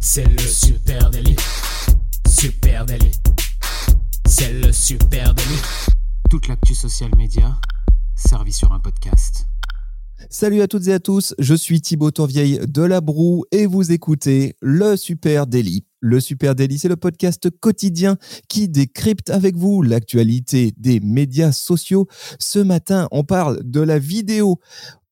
C'est le super délit. Super délit. C'est le super délit. Toute l'actu social média servie sur un podcast. Salut à toutes et à tous, je suis Thibaut Tourvieille de La Broue et vous écoutez le Super Daily. Le Super Daily, c'est le podcast quotidien qui décrypte avec vous l'actualité des médias sociaux. Ce matin, on parle de la vidéo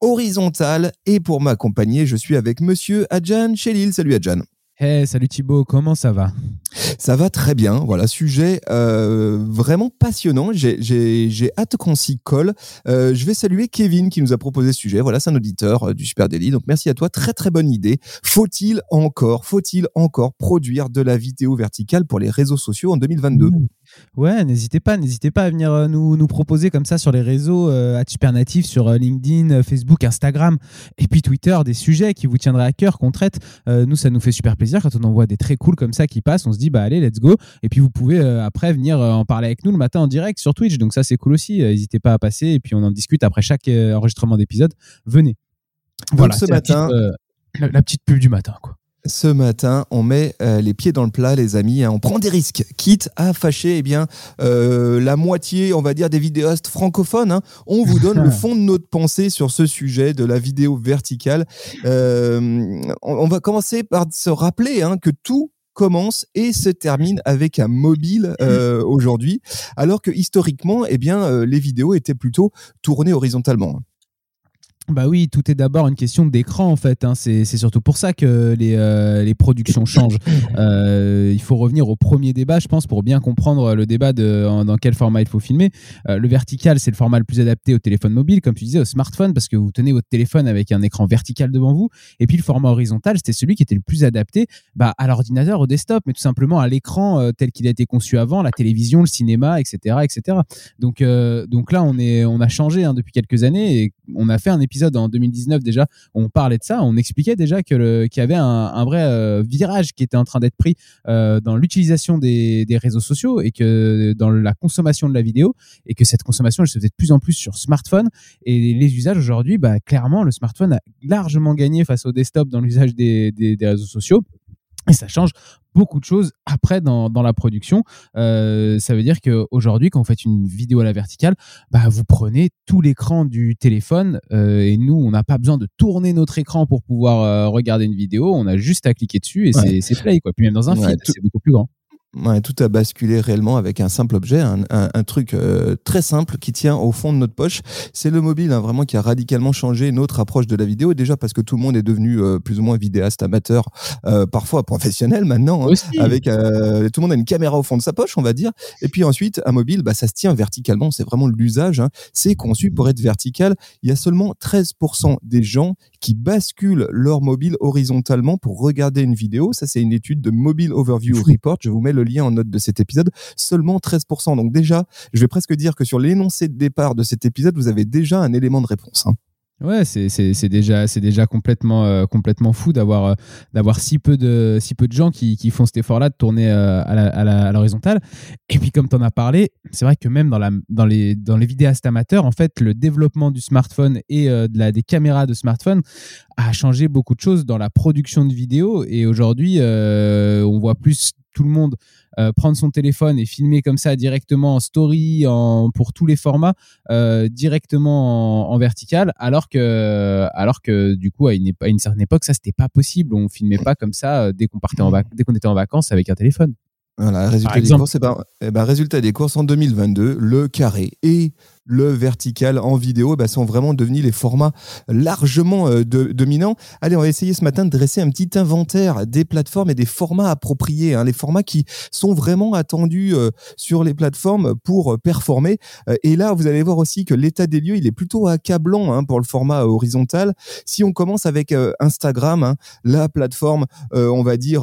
horizontale et pour m'accompagner, je suis avec monsieur Adjan Chelil. Salut Adjan. Hey, salut Thibaut, comment ça va? Ça va très bien, voilà, sujet euh, vraiment passionnant. J'ai hâte qu'on s'y colle. Euh, je vais saluer Kevin qui nous a proposé ce sujet. Voilà, c'est un auditeur euh, du Super Daily. Donc merci à toi, très très bonne idée. Faut-il encore, faut-il encore produire de la vidéo verticale pour les réseaux sociaux en 2022 Ouais, n'hésitez pas, n'hésitez pas à venir euh, nous, nous proposer comme ça sur les réseaux euh, Supernatif, sur euh, LinkedIn, euh, Facebook, Instagram et puis Twitter des sujets qui vous tiendraient à cœur qu'on traite. nous, ça nous fait super plaisir quand on envoie des très cool comme ça qui passent. On se dit, bah allez, let's go. Et puis vous pouvez après venir en parler avec nous le matin en direct sur Twitch. Donc ça, c'est cool aussi. N'hésitez pas à passer et puis on en discute après chaque enregistrement d'épisode. Venez. voilà, ce matin. la petite pub du matin, quoi. Ce matin, on met euh, les pieds dans le plat, les amis. Hein. On prend des risques, quitte à fâcher eh bien, euh, la moitié, on va dire, des vidéastes francophones. Hein. On vous donne le fond de notre pensée sur ce sujet de la vidéo verticale. Euh, on, va commencer par se rappeler hein, que tout commence et se termine avec un mobile aujourd'hui, alors que historiquement, eh bien, les vidéos étaient plutôt tournées horizontalement. Bah oui, tout est d'abord une question d'écran en fait. Hein. C'est surtout pour ça que les, euh, productions changent. Euh, il faut revenir au premier débat, je pense, pour bien comprendre le débat de dans quel format il faut filmer. Euh, le vertical, c'est le format le plus adapté au téléphone mobile, comme tu disais, au smartphone, parce que vous tenez votre téléphone avec un écran vertical devant vous. Et puis le format horizontal, c'était celui qui était le plus adapté bah, à l'ordinateur, au desktop, mais tout simplement à l'écran tel qu'il a été conçu avant, la télévision, le cinéma, etc., etc. Donc, donc là, on est, on a changé hein, depuis quelques années et on a fait un épisode en 2019 déjà, on parlait de ça, on expliquait déjà que qu'il y avait un, vrai euh, virage qui était en train d'être pris euh, dans l'utilisation des, réseaux sociaux et que dans la consommation de la vidéo et que cette consommation elle se faisait de plus en plus sur smartphone et les usages aujourd'hui, bah, clairement le smartphone a largement gagné face au desktop dans l'usage des réseaux sociaux. Et ça change beaucoup de choses après dans, dans la production. Euh, ça veut dire qu'aujourd'hui, quand vous faites une vidéo à la verticale, bah, vous prenez tout l'écran du téléphone euh, et nous, on n'a pas besoin de tourner notre écran pour pouvoir euh, regarder une vidéo. On a juste à cliquer dessus et c'est play. Quoi. Puis même dans un film, c'est beaucoup plus grand. Ouais, tout a basculé réellement avec un simple objet, un, un, truc euh, très simple qui tient au fond de notre poche. C'est le mobile, hein, vraiment, qui a radicalement changé notre approche de la vidéo. Déjà parce que tout le monde est devenu euh, plus ou moins vidéaste, amateur, euh, parfois professionnel maintenant. Hein, avec tout le monde a une caméra au fond de sa poche, on va dire. Et puis ensuite, un mobile, bah, ça se tient verticalement. C'est vraiment l'usage. Hein. C'est conçu pour être vertical. Il y a seulement 13% des gens qui basculent leur mobile horizontalement pour regarder une vidéo. Ça, c'est une étude de Mobile Overview Report. Je vous mets le lien en note de cet épisode. Seulement 13%. Donc déjà, je vais presque dire que sur l'énoncé de départ de cet épisode, vous avez déjà un élément de réponse. Hein. Ouais, c'est déjà déjà complètement euh, complètement fou d'avoir euh, si peu de si peu de gens qui, qui font cet effort-là de tourner euh, à l'horizontale. Et puis comme tu en as parlé, c'est vrai que même dans la dans les dans les vidéastes amateurs, en fait, le développement du smartphone et de la des caméras de smartphone a changé beaucoup de choses dans la production de vidéos. Et aujourd'hui, on voit plus tout le monde euh, prendre son téléphone et filmer comme ça directement en story, en, pour tous les formats, euh, directement en, vertical, alors que, alors que du coup, à une, à une certaine époque, ça, c'était pas possible. On filmait pas comme ça euh, dès qu'on partait en dès qu'on était en vacances avec un téléphone. Voilà, résultat des courses, eh ben, eh ben, résultat des courses en 2022, le carré et le vertical en vidéo bah, sont vraiment devenus les formats largement euh, dominants. Allez, on va essayer ce matin de dresser un petit inventaire des plateformes et des formats appropriés, hein, les formats qui sont vraiment attendus euh, sur les plateformes pour performer. Euh, et là, vous allez voir aussi que l'état des lieux, il est plutôt accablant hein, pour le format horizontal. Si on commence avec Instagram, hein, la plateforme, on va dire,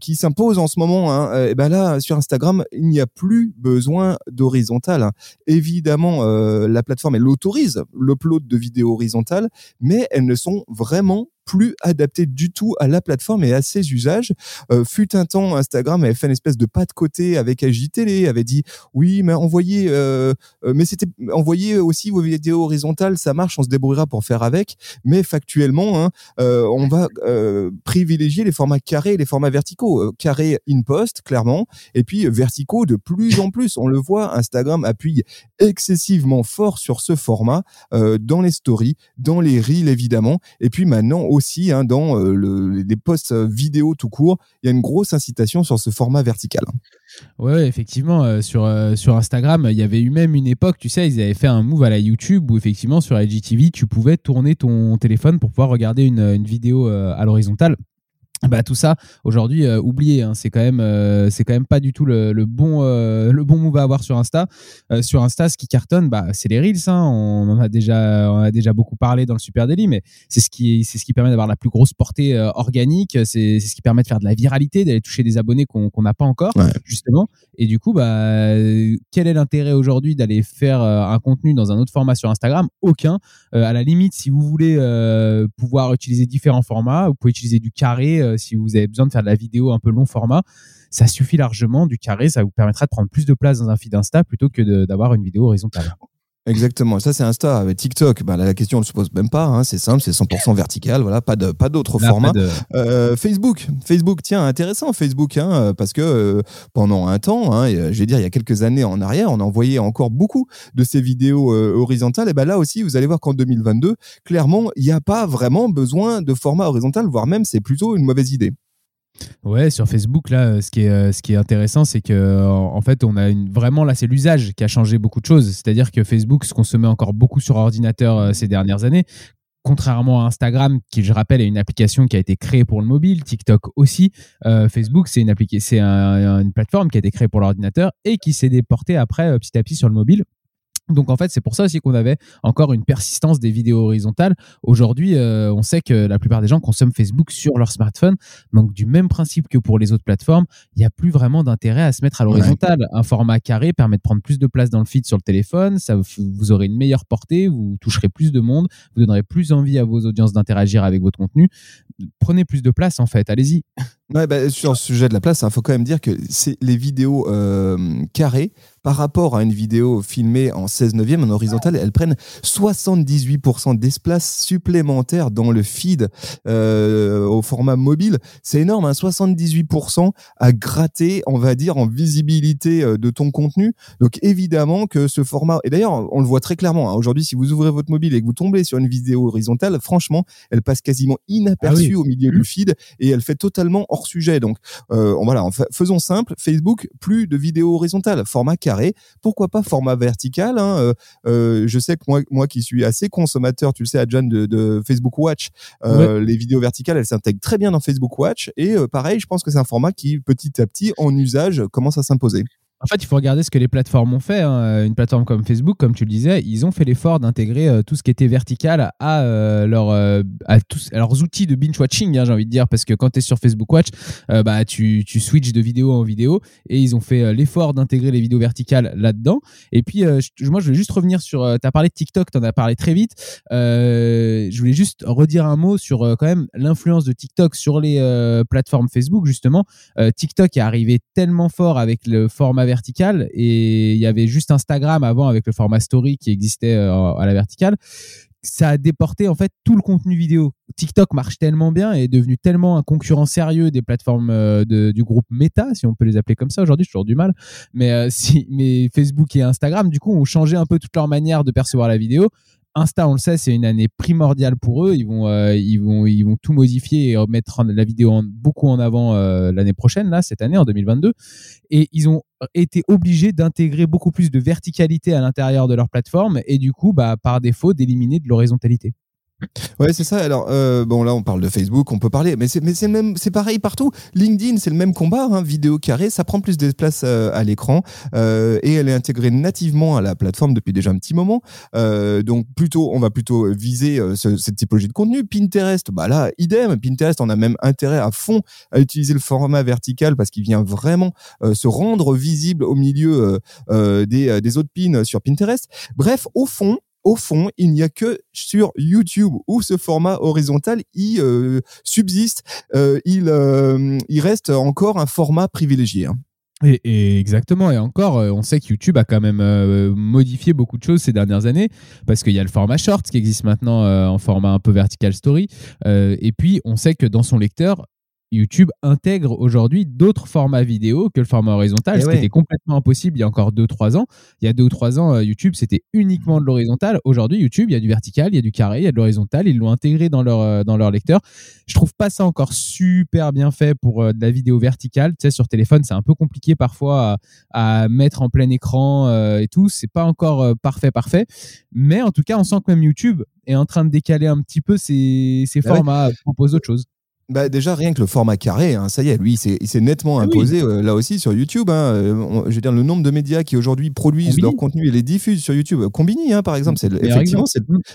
qui s'impose en ce moment, et ben là, sur Instagram, il n'y a plus besoin d'horizontal. Évidemment, euh, la plateforme, elle autorise l'upload de vidéos horizontales, mais elles ne sont vraiment plus adapté du tout à la plateforme et à ses usages. Euh, fut un temps, Instagram avait fait une espèce de pas de côté avec AJTélé, avait dit oui, mais envoyez, euh, euh, mais c'était envoyez aussi vos vidéos horizontales, ça marche, on se débrouillera pour faire avec. Mais factuellement, hein, on va privilégier les formats carrés et les formats verticaux. carré in post, clairement, et puis verticaux de plus en plus. On le voit, Instagram appuie excessivement fort sur ce format dans les stories, dans les reels évidemment, et puis maintenant aussi hein, dans le, les posts vidéo tout court, il y a une grosse incitation sur ce format vertical. Ouais, effectivement, euh, sur, euh, sur Instagram, il y avait eu même une époque, tu sais, ils avaient fait un move à la YouTube où effectivement sur IGTV, tu pouvais tourner ton téléphone pour pouvoir regarder une, vidéo euh, à l'horizontale bah, tout ça aujourd'hui euh, oublié hein. c'est quand même euh, c'est quand même pas du tout le, bon euh, le bon move à avoir sur Insta. Sur Insta ce qui cartonne bah c'est les reels hein. on en a déjà on a déjà beaucoup parlé dans le super daily mais c'est ce qui c'est ce qui permet d'avoir la plus grosse portée organique. C'est ce qui permet de faire de la viralité d'aller toucher des abonnés qu'on n'a pas encore justement. Et du coup bah quel est l'intérêt aujourd'hui d'aller faire un contenu dans un autre format sur Instagram? Aucun. À la limite si vous voulez pouvoir utiliser différents formats vous pouvez utiliser du carré euh, si vous avez besoin de faire de la vidéo un peu long format, ça suffit largement. Du carré, ça vous permettra de prendre plus de place dans un feed Insta plutôt que d'avoir une vidéo horizontale. Exactement. Ça, c'est Insta. Avec TikTok, bah, la question ne se pose même pas. Hein. C'est simple, c'est 100% vertical. Voilà, pas de, pas d'autres formats. Euh, Facebook, Facebook, tiens, intéressant Facebook, hein, parce que euh, pendant un temps, hein, je vais dire il y a quelques années en arrière, on envoyait encore beaucoup de ces vidéos horizontales. Et ben là aussi, vous allez voir qu'en 2022, clairement, il n'y a pas vraiment besoin de format horizontal, voire même c'est plutôt une mauvaise idée. Ouais, sur Facebook, là, euh, ce qui est, euh, ce qui est intéressant, c'est que en fait, on a vraiment là, c'est l'usage qui a changé beaucoup de choses. C'est-à-dire que Facebook se consommait encore beaucoup sur ordinateur euh, ces dernières années. Contrairement à Instagram, qui je rappelle est une application qui a été créée pour le mobile, TikTok aussi, Facebook c'est une, c'est une plateforme qui a été créée pour l'ordinateur et qui s'est déportée après petit à petit sur le mobile. Donc en fait, c'est pour ça aussi qu'on avait encore une persistance des vidéos horizontales. Aujourd'hui, euh, on sait que la plupart des gens consomment Facebook sur leur smartphone. Donc du même principe que pour les autres plateformes, il n'y a plus vraiment d'intérêt à se mettre à l'horizontale. Un format carré permet de prendre plus de place dans le feed sur le téléphone. Ça, vous aurez une meilleure portée, vous toucherez plus de monde, vous donnerez plus envie à vos audiences d'interagir avec votre contenu. Prenez plus de place en fait. Allez-y. Ouais, bah, sur le sujet de la place, il faut quand même dire que c'est les vidéos euh, carrées par rapport à une vidéo filmée en 16 neuvième en horizontal, elles prennent 78% d'espace supplémentaire dans le feed euh, au format mobile. C'est énorme, hein, 78% à gratter, on va dire, en visibilité euh, de ton contenu. Donc évidemment que ce format, et d'ailleurs on le voit très clairement, hein, aujourd'hui si vous ouvrez votre mobile et que vous tombez sur une vidéo horizontale, franchement, elle passe quasiment inaperçue ah au milieu du feed et elle fait totalement hors sujet. Donc euh, voilà, faisons simple, Facebook, plus de vidéos horizontales, format carré pourquoi pas format vertical hein, euh, euh, Je sais que moi, moi qui suis assez consommateur, tu le sais, Adjan, de, de Facebook Watch, les vidéos verticales, elles s'intègrent très bien dans Facebook Watch. Et pareil, je pense que c'est un format qui, petit à petit, en usage, commence à s'imposer. En fait, il faut regarder ce que les plateformes ont fait. Hein. Une plateforme comme Facebook, comme tu le disais, ils ont fait l'effort d'intégrer euh, tout ce qui était vertical à, euh, euh, à, tous, leurs outils de binge watching, hein, j'ai envie de dire, parce que quand tu es sur Facebook Watch, bah, tu, tu switches de vidéo en vidéo et ils ont fait l'effort d'intégrer les vidéos verticales là-dedans. Et puis, moi, je voulais juste revenir sur. tu as parlé de TikTok, tu en as parlé très vite. je voulais juste redire un mot sur quand même l'influence de TikTok sur les plateformes Facebook, justement. TikTok est arrivé tellement fort avec le format verticale et il y avait juste Instagram avant avec le format story qui existait euh, à la verticale ça a déporté en fait tout le contenu vidéo. TikTok marche tellement bien et est devenu tellement un concurrent sérieux des plateformes euh, du groupe Meta, si on peut les appeler comme ça aujourd'hui, j'ai toujours du mal. Mais, euh, si, mais Facebook et Instagram, du coup, ont changé un peu toute leur manière de percevoir la vidéo. Insta, on le sait, c'est une année primordiale pour eux. Ils vont, euh, ils vont, ils vont tout modifier et mettre la vidéo beaucoup en avant euh, l'année prochaine, là, cette année, en 2022. Et ils ont été obligés d'intégrer beaucoup plus de verticalité à l'intérieur de leur plateforme et du coup, bah, par défaut, d'éliminer de l'horizontalité. Ouais, c'est ça. Alors, euh, bon, là, on parle de Facebook, on peut parler, mais c'est, mais c'est même, c'est pareil partout. LinkedIn, c'est le même combat, hein, vidéo carré, ça prend plus d'espace euh, à l'écran euh, et elle est intégrée nativement à la plateforme depuis déjà un petit moment. Euh, donc, plutôt, on va plutôt viser euh, cette typologie de contenu. Pinterest, bah là, idem. Pinterest, on a même intérêt à fond à utiliser le format vertical parce qu'il vient vraiment euh, se rendre visible au milieu des, des autres pins sur Pinterest. Bref, au fond, au fond, il n'y a que sur YouTube où ce format horizontal il subsiste, il, il reste encore un format privilégié. Hein. Et, exactement. Et encore, on sait que YouTube a quand même modifié beaucoup de choses ces dernières années parce qu'il y a le format short qui existe maintenant en format un peu vertical story. et puis, on sait que dans son lecteur, YouTube intègre aujourd'hui d'autres formats vidéo que le format horizontal, eh ce qui était complètement impossible il y a encore 2-3 ans. Il y a 2 ou 3 ans, euh, YouTube, c'était uniquement de l'horizontal. Aujourd'hui, YouTube, il y a du vertical, il y a du carré, il y a de l'horizontal. Ils l'ont intégré dans leur, euh, dans leur lecteur. Je trouve pas ça encore super bien fait pour euh, de la vidéo verticale. Tu sais, sur téléphone, c'est un peu compliqué parfois à, mettre en plein écran et tout. C'est pas encore parfait, parfait. Mais en tout cas, on sent que même YouTube est en train de décaler un petit peu ses, ses bah formats, propose autre chose. Bah déjà rien que le format carré, hein, ça y est, lui il s'est nettement ah imposé euh, là aussi sur YouTube. Hein, euh, je veux dire le nombre de médias qui aujourd'hui produisent leur contenu et les diffusent sur YouTube. Combini hein, par exemple, c'est effectivement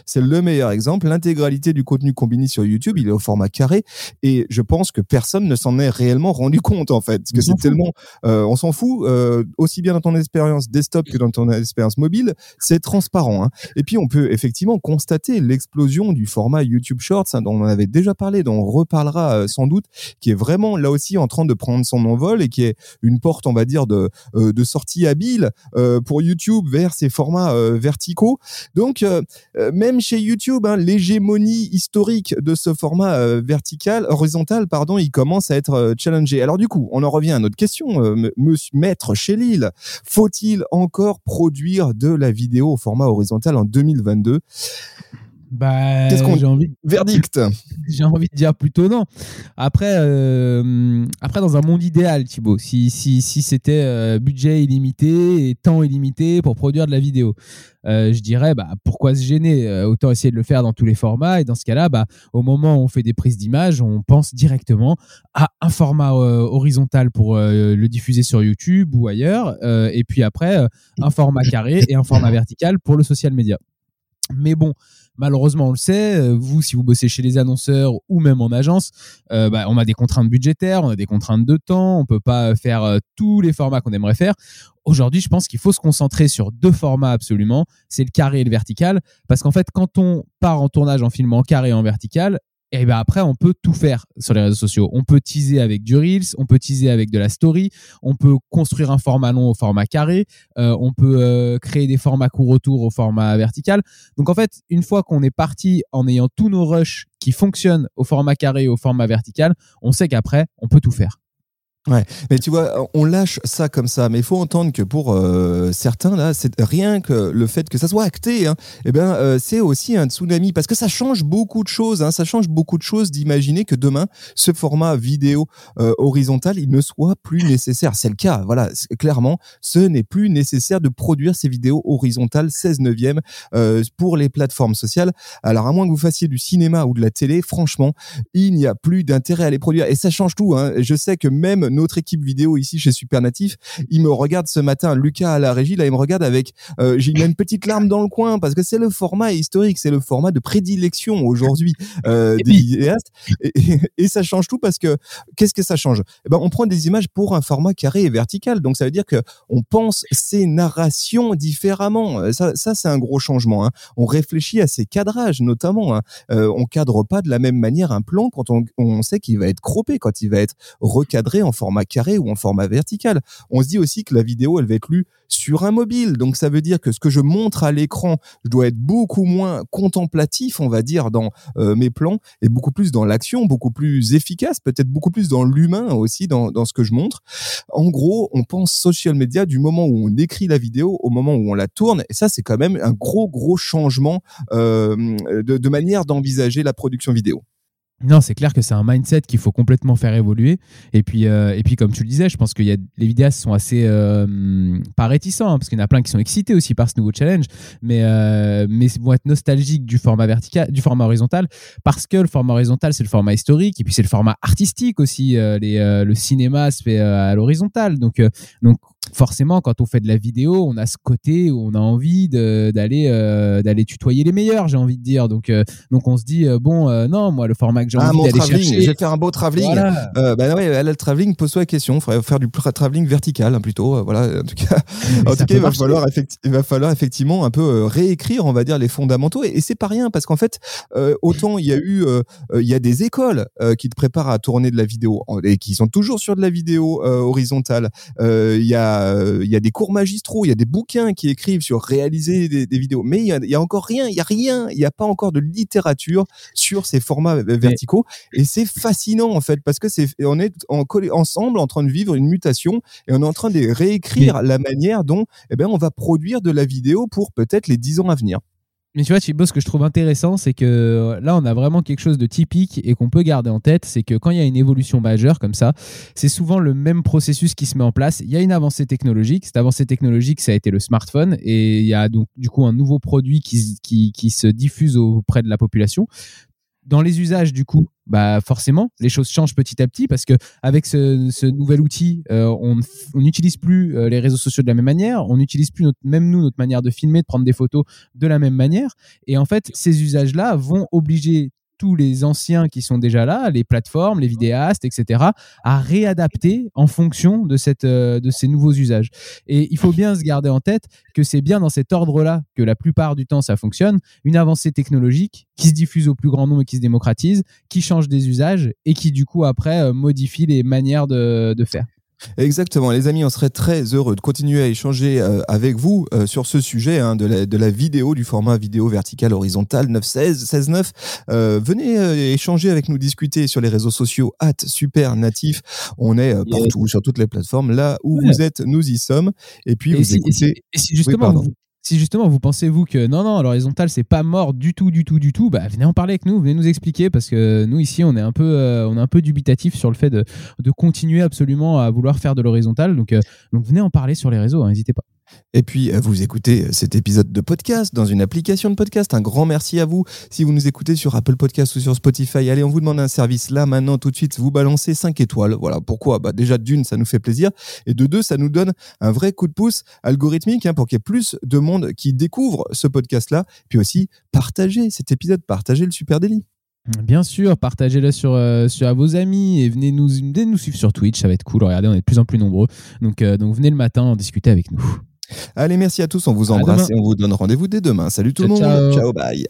c'est le meilleur exemple. L'intégralité du contenu Combini sur YouTube, il est au format carré et je pense que personne ne s'en est réellement rendu compte en fait, parce que c'est tellement, euh, on s'en fout aussi bien dans ton expérience desktop que dans ton expérience mobile, c'est transparent. Hein. Et puis on peut effectivement constater l'explosion du format YouTube Shorts dont on avait déjà parlé, dont on reparlera euh, sans doute, qui est vraiment là aussi en train de prendre son envol et qui est une porte, on va dire, de, euh, de sortie habile euh, pour YouTube vers ces formats verticaux. Donc, même chez YouTube, hein, l'hégémonie historique de ce format vertical, horizontal, pardon, il commence à être challengé. Alors du coup, on en revient à notre question, monsieur maître chez Lille, faut-il encore produire de la vidéo au format horizontal en 2022 bah, Qu'est-ce qu'on j'ai envie verdict J'ai envie de dire plutôt non. Après, euh, après dans un monde idéal, Thibaut, si, si, si c'était euh, budget illimité et temps illimité pour produire de la vidéo, euh, je dirais bah, pourquoi se gêner? Autant essayer de le faire dans tous les formats. Et dans ce cas-là, bah, au moment où on fait des prises d'image, on pense directement à un format horizontal pour le diffuser sur YouTube ou ailleurs. et puis après, un format carré et un format vertical pour le social media. Mais bon, malheureusement, on le sait, euh, vous, si vous bossez chez les annonceurs ou même en agence, euh, bah, on a des contraintes budgétaires, on a des contraintes de temps, on peut pas faire euh, tous les formats qu'on aimerait faire. Aujourd'hui, je pense qu'il faut se concentrer sur deux formats absolument, c'est le carré et le vertical, parce qu'en fait, quand on part en tournage en film en carré et en vertical, et ben après on peut tout faire sur les réseaux sociaux. On peut teaser avec du reels, on peut teaser avec de la story, on peut construire un format long au format carré, euh, on peut euh, créer des formats court retour au format vertical. Donc en fait, une fois qu'on est parti en ayant tous nos rushs qui fonctionnent au format carré et au format vertical, on sait qu'après on peut tout faire. Ouais, mais tu vois, on lâche ça comme ça, mais il faut entendre que pour euh, certains là, c'est rien que le fait que ça soit acté, hein, eh ben euh, c'est aussi un tsunami parce que ça change beaucoup de choses. Hein, ça change beaucoup de choses d'imaginer que demain ce format vidéo euh, horizontal il ne soit plus nécessaire. C'est le cas, voilà, clairement, ce n'est plus nécessaire de produire ces vidéos horizontales 16 neuvième pour les plateformes sociales. Alors à moins que vous fassiez du cinéma ou de la télé, franchement, il n'y a plus d'intérêt à les produire et ça change tout. Hein. Je sais que même notre équipe vidéo ici chez Supernatif, il me regarde ce matin, Lucas à la régie, là, il me regarde avec, euh, j'ai une petite larme dans le coin parce que c'est le format historique, c'est le format de prédilection aujourd'hui euh, des vidéastes. Et, ça change tout parce que qu'est-ce que ça change? Eh ben, On prend des images pour un format carré et vertical. Donc ça veut dire que on pense ces narrations différemment. Ça, ça c'est un gros changement. Hein. On réfléchit à ces cadrages notamment. Hein. Euh, on cadre pas de la même manière un plan quand on, on sait qu'il va être croppé, quand il va être recadré en format carré ou en format vertical. On se dit aussi que la vidéo, elle va être lue sur un mobile. Donc ça veut dire que ce que je montre à l'écran, je dois être beaucoup moins contemplatif, on va dire, dans euh, mes plans, et beaucoup plus dans l'action, beaucoup plus efficace, peut-être beaucoup plus dans l'humain aussi, dans, ce que je montre. En gros, on pense social media du moment où on écrit la vidéo au moment où on la tourne, et ça c'est quand même un gros gros changement euh, de manière d'envisager la production vidéo. Non, c'est clair que c'est un mindset qu'il faut complètement faire évoluer. Et puis, euh, et puis comme tu le disais, je pense que y a, les vidéastes sont assez euh, pas réticents, hein, parce qu'il y en a plein qui sont excités aussi par ce nouveau challenge, mais, euh, mais vont être nostalgiques du format vertical, du format horizontal, parce que le format horizontal, c'est le format historique, et puis c'est le format artistique aussi. les, le cinéma se fait à l'horizontale. Donc, donc forcément, quand on fait de la vidéo, on a ce côté où on a envie d'aller euh, d'aller tutoyer les meilleurs, j'ai envie de dire. Donc, euh, donc on se dit, euh, bon, non, moi, le format que j'ai ah, envie d'aller chercher... Je vais faire un beau travelling. bah ouais, elle, le travelling, pose-toi la question. Il faudrait faire du travelling vertical, hein, plutôt. voilà, en tout cas, en tout cas il, va falloir il va falloir effectivement un peu réécrire, on va dire, les fondamentaux. Et, c'est pas rien, parce qu'en fait, autant il y a eu, il y a des écoles qui te préparent à tourner de la vidéo et qui sont toujours sur de la vidéo horizontale. Il y a il y a des cours magistraux, il y a des bouquins qui écrivent sur réaliser des, vidéos, mais il y, a, encore rien, il y a rien, il n'y a pas encore de littérature sur ces formats verticaux, et c'est fascinant en fait parce que c'est on est en, ensemble en train de vivre une mutation et on est en train de réécrire la manière dont eh ben on va produire de la vidéo pour peut-être les dix ans à venir. Mais tu vois, ce que je trouve intéressant, c'est que euh, là, on a vraiment quelque chose de typique et qu'on peut garder en tête, c'est que quand il y a une évolution majeure comme ça, c'est souvent le même processus qui se met en place. Il y a une avancée technologique. Cette avancée technologique, ça a été le smartphone et il y a donc du coup un nouveau produit qui se diffuse auprès de la population dans les usages, du coup, bah forcément, les choses changent petit à petit parce que avec ce, nouvel outil, euh, on n'utilise plus euh, les réseaux sociaux de la même manière, on n'utilise plus notre, même nous notre manière de filmer, de prendre des photos de la même manière. Et en fait, ces usages-là vont obliger tous les anciens qui sont déjà là, les plateformes, les vidéastes, etc., à réadapter en fonction de, cette, euh, de ces nouveaux usages. Et il faut bien se garder en tête que c'est bien dans cet ordre-là que la plupart du temps ça fonctionne, une avancée technologique qui se diffuse au plus grand nombre et qui se démocratise, qui change des usages et qui du coup après euh, modifie les manières de, de faire. Exactement, les amis, on serait très heureux de continuer à échanger euh, avec vous euh, sur ce sujet hein, de, la, de, la, vidéo, du format vidéo vertical horizontal 916, 16 Euh, venez échanger avec nous, discuter sur les réseaux sociaux at super natif. On est partout, sur toutes les plateformes. Là où vous êtes, nous y sommes. Et puis, vous écoutez... et si, justement, si justement vous pensez vous que non non l'horizontal c'est pas mort du tout du tout du tout bah venez en parler avec nous venez nous expliquer parce que nous ici on est un peu euh, on est un peu dubitatif sur le fait de, continuer absolument à vouloir faire de l'horizontal donc euh, donc venez en parler sur les réseaux hein, n'hésitez pas et puis, euh, vous écoutez euh, cet épisode de podcast dans une application de podcast. Un grand merci à vous. Si vous nous écoutez sur Apple Podcast ou sur Spotify, allez, on vous demande un service là, maintenant, tout de suite, vous balancez 5 étoiles. Voilà. Pourquoi? Bah, Déjà, d'une, ça nous fait plaisir. Et de deux, ça nous donne un vrai coup de pouce algorithmique hein, pour qu'il y ait plus de monde qui découvre ce podcast-là. Puis aussi, partagez cet épisode, partagez le Super Délit. Bien sûr, partagez-le sur, euh, sur à vos amis et venez nous, venez nous suivre sur Twitch, ça va être cool. Regardez, on est de plus en plus nombreux. Donc, donc venez le matin en discuter avec nous. Allez, merci à tous, on vous embrasse et on vous donne rendez-vous dès demain. Salut tout le monde. ciao bye.